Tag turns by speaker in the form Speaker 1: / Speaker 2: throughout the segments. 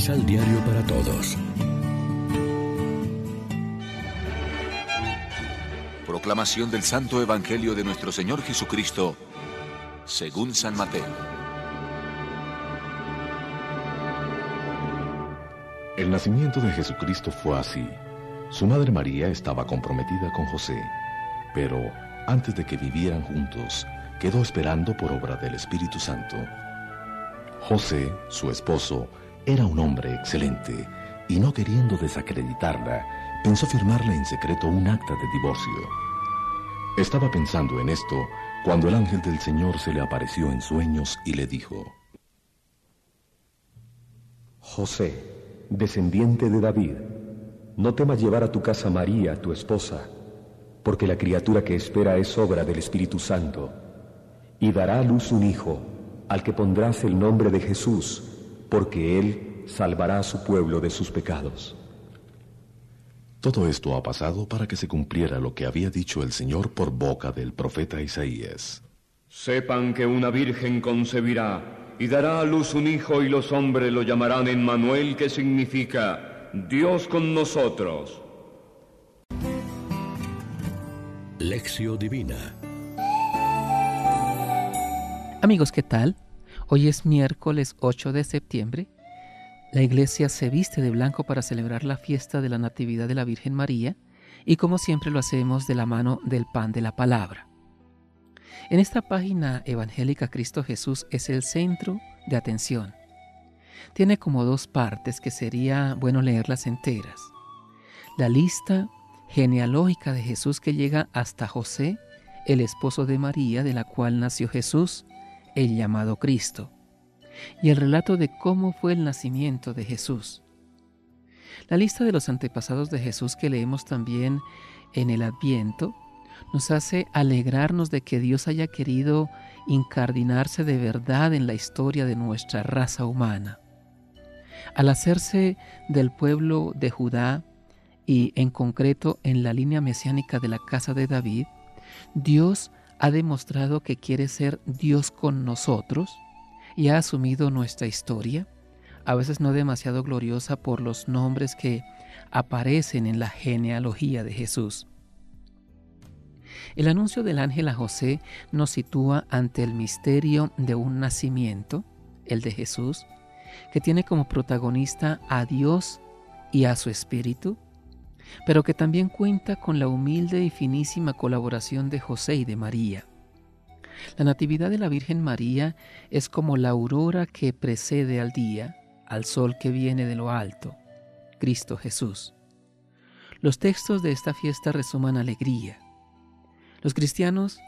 Speaker 1: Misal Diario para Todos.
Speaker 2: Proclamación del Santo Evangelio de nuestro Señor Jesucristo, según San Mateo.
Speaker 3: El nacimiento de Jesucristo fue así. Su madre María estaba comprometida con José, pero antes de que vivieran juntos, quedó esperando por obra del Espíritu Santo. José, su esposo, era un hombre excelente y no queriendo desacreditarla, pensó firmarle en secreto un acta de divorcio. Estaba pensando en esto cuando el ángel del Señor se le apareció en sueños y le dijo,
Speaker 4: José, descendiente de David, no temas llevar a tu casa María, tu esposa, porque la criatura que espera es obra del Espíritu Santo, y dará a luz un hijo, al que pondrás el nombre de Jesús, porque él salvará a su pueblo de sus pecados.
Speaker 3: Todo esto ha pasado para que se cumpliera lo que había dicho el Señor por boca del profeta Isaías.
Speaker 5: Sepan que una virgen concebirá y dará a luz un hijo y los hombres lo llamarán Emmanuel, que significa Dios con nosotros.
Speaker 1: Lección Divina
Speaker 6: Amigos, ¿qué tal? Hoy es miércoles 8 de septiembre. La iglesia se viste de blanco para celebrar la fiesta de la Natividad de la Virgen María y como siempre lo hacemos de la mano del pan de la palabra. En esta página evangélica Cristo Jesús es el centro de atención. Tiene como dos partes que sería bueno leerlas enteras. La lista genealógica de Jesús que llega hasta José, el esposo de María, de la cual nació Jesús, el llamado Cristo, y el relato de cómo fue el nacimiento de Jesús. La lista de los antepasados de Jesús que leemos también en el Adviento nos hace alegrarnos de que Dios haya querido incardinarse de verdad en la historia de nuestra raza humana. Al hacerse del pueblo de Judá y en concreto en la línea mesiánica de la casa de David, Dios ha demostrado que quiere ser Dios con nosotros y ha asumido nuestra historia, a veces no demasiado gloriosa por los nombres que aparecen en la genealogía de Jesús. El anuncio del ángel a José nos sitúa ante el misterio de un nacimiento, el de Jesús, que tiene como protagonista a Dios y a su Espíritu, pero que también cuenta con la humilde y finísima colaboración de José y de María. La Natividad de la Virgen María es como la aurora que precede al día, al sol que viene de lo alto, Cristo Jesús. Los textos de esta fiesta resuman alegría. Los cristianos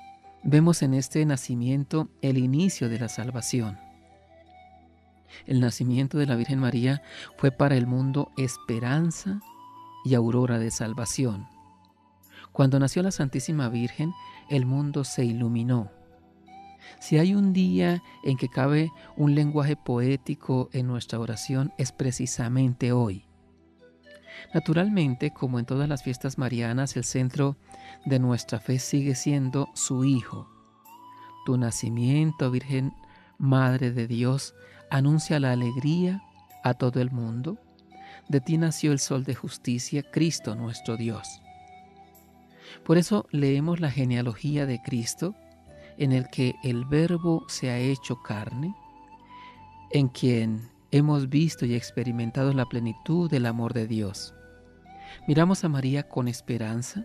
Speaker 6: vemos en este nacimiento el inicio de la salvación. El nacimiento de la Virgen María fue para el mundo esperanza y aurora de salvación. Cuando nació la Santísima Virgen, el mundo se iluminó. Si hay un día en que cabe un lenguaje poético en nuestra oración, es precisamente hoy. Naturalmente, como en todas las fiestas marianas, el centro de nuestra fe sigue siendo su Hijo. Tu nacimiento, Virgen Madre de Dios, anuncia la alegría a todo el mundo de ti nació el sol de justicia, Cristo nuestro Dios. Por eso leemos la genealogía de Cristo, en el que el Verbo se ha hecho carne, en quien hemos visto y experimentado la plenitud del amor de Dios. Miramos a María con esperanza,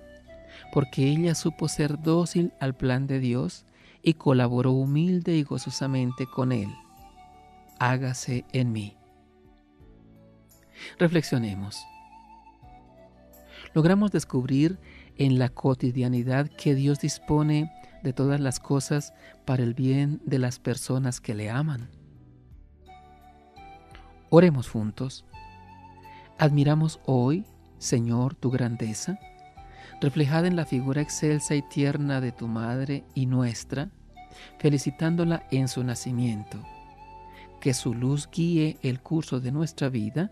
Speaker 6: porque ella supo ser dócil al plan de Dios y colaboró humilde y gozosamente con Él. Hágase en mí. Reflexionemos. Logramos descubrir en la cotidianidad que Dios dispone de todas las cosas para el bien de las personas que le aman. Oremos juntos. Admiramos hoy, Señor, tu grandeza, reflejada en la figura excelsa y tierna de tu Madre y nuestra, felicitándola en su nacimiento. Que su luz guíe el curso de nuestra vida